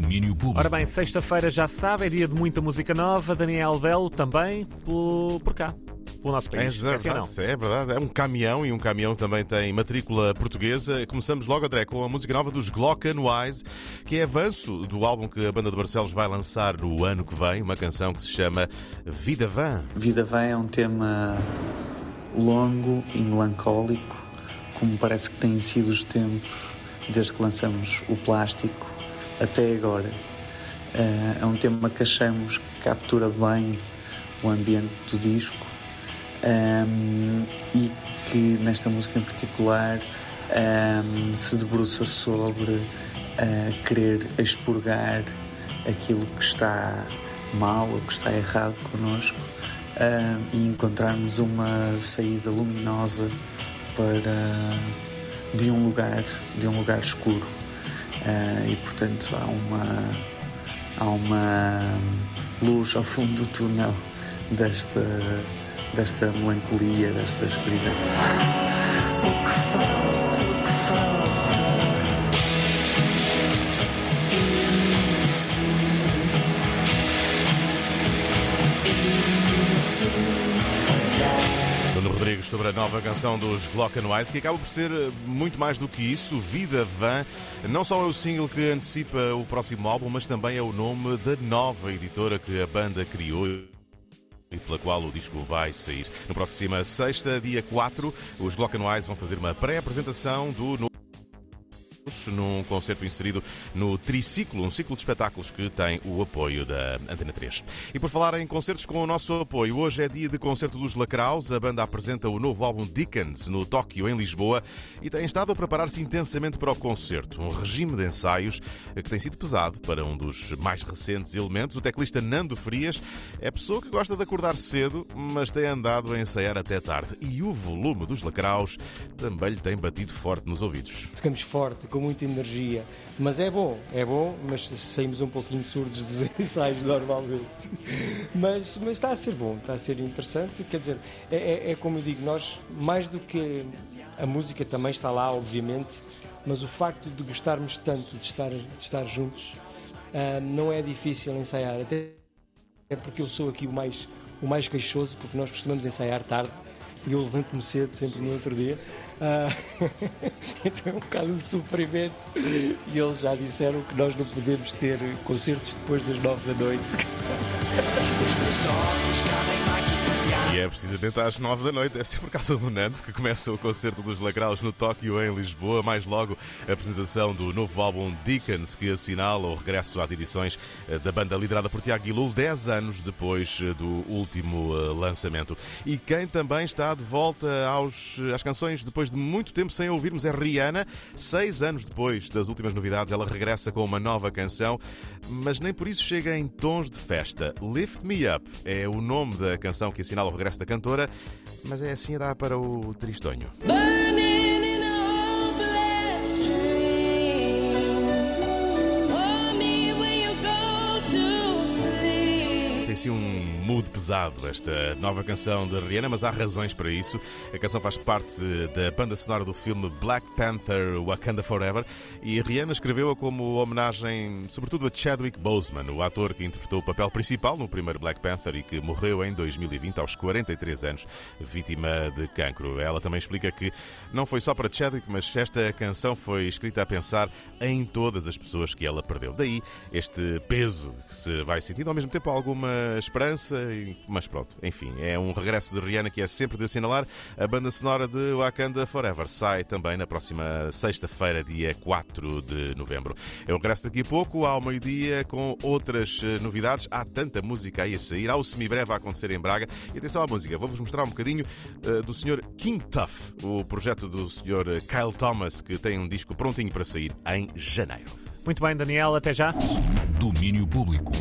Domínio público. Ora bem, sexta-feira já se sabe, é dia de muita música nova. Daniel Belo também por, por cá, pelo nosso É país. Não? verdade, é verdade. É um caminhão e um caminhão também tem matrícula portuguesa. Começamos logo, André, com a música nova dos Glockenwise, que é avanço do álbum que a banda de Barcelos vai lançar no ano que vem, uma canção que se chama Vida Van. Vida Vem é um tema longo e melancólico, como parece que têm sido os tempos desde que lançamos o plástico até agora. Eh, É um tema que achamos que captura bem o ambiente do disco ehm, e que nesta música em particular ehm, se debruça sobre eh, querer expurgar aquilo que está mal ou que está errado connosco ah, e encontrarmos uma saída luminosa para de um lugar de um lugar escuro Ah, e portanto há uma há uma luz ao fundo do túnel desta desta melancolia desta escuridão Rodrigues sobre a nova canção dos Glockenwise, que acaba por ser eh, muito mais do que isso, Vida Van. Não só é o single que antecipa o próximo álbum, mas também é o nome da nova editora que a banda criou e pela qual o disco vai sair. Na próxima sexta, dia 4, os Glockenwise vão fazer uma pré-apresentação do novo num concerto inserido no Triciclo, um ciclo de espetáculos que tem o apoio da Antena 3. E por falar em concertos com o nosso apoio, hoje é dia de concerto dos Lacraus. A banda apresenta o novo álbum Dickens no Tóquio, em Lisboa, e tem estado a preparar-se intensamente para o concerto. Um regime de ensaios que tem sido pesado para um dos mais recentes elementos. O teclista Nando Frias é pessoa que gosta de acordar cedo, mas tem andado a ensaiar até tarde. E o volume dos Lacraus também lhe tem batido forte nos ouvidos. Tocamos forte, com muita energia, mas é bom, é bom, mas saímos um pouquinho surdos dos ensaios normalmente. Mas, mas está a ser bom, está a ser interessante. Quer dizer, é, é- é como eu digo, nós, mais do que a música também está lá, obviamente, mas o facto de gostarmos tanto de estar, de estar juntos ah, não é difícil ensaiar, até é porque eu sou aqui o mais, o mais queixoso, porque nós costumamos ensaiar tarde e eu levanto-me cedo, sempre no outro dia. Ah, então é um bocado de sofrimento. E eles já disseram que nós não podemos ter concertos depois das nove da noite. E é precisamente às nove da noite, deve ser por causa do Nando, que começa o concerto dos Lacraus no Tóquio, em Lisboa. Mais logo, a apresentação do novo álbum Dickens, que assinala o regresso às edições eh, da banda liderada por Tiago Guilul, 10 anos depois eh, do último eh, lançamento. E quem também está de volta aos, às canções depois de muito tempo sem ouvirmos é Rihanna. Seis anos depois das últimas novidades, ela regressa com uma nova canção, mas nem por isso chega em tons de festa. Lift Me Up é o nome da canção que assinala o regresso da cantora, mas é assim dar para o tristonho. Burning Tem assim um mood pesado esta nova canção de Rihanna, mas há razões para isso. A canção faz parte da banda sonora do filme Black Panther Wakanda Forever e Rihanna escreveu-a como homenagem, sobretudo a Chadwick Boseman, o ator que interpretou o papel principal no primeiro Black Panther e que morreu em 2020 aos 43 anos, vítima de cancro. Ela também explica que não foi só para Chadwick, mas esta canção foi escrita a pensar em todas as pessoas que ela perdeu. Daí este peso que se vai sentindo, ao mesmo tempo alguma esperança, mas pronto, enfim, é um regresso de Rihanna que é sempre de assinalar. A banda sonora de Wakanda Forever sai também na próxima sexta-feira, dia 4 de novembro. É um regresso daqui a pouco, ao meio-dia, com outras eh, novidades. Há tanta música aí a sair, há o semibreve a acontecer em Braga. E atenção à música, vou-vos mostrar um bocadinho eh, do Sr. King Tuff, o projeto do Sr. Kyle Thomas, que tem um disco prontinho para sair em janeiro. Muito bem, Daniel, até já. Domínio público.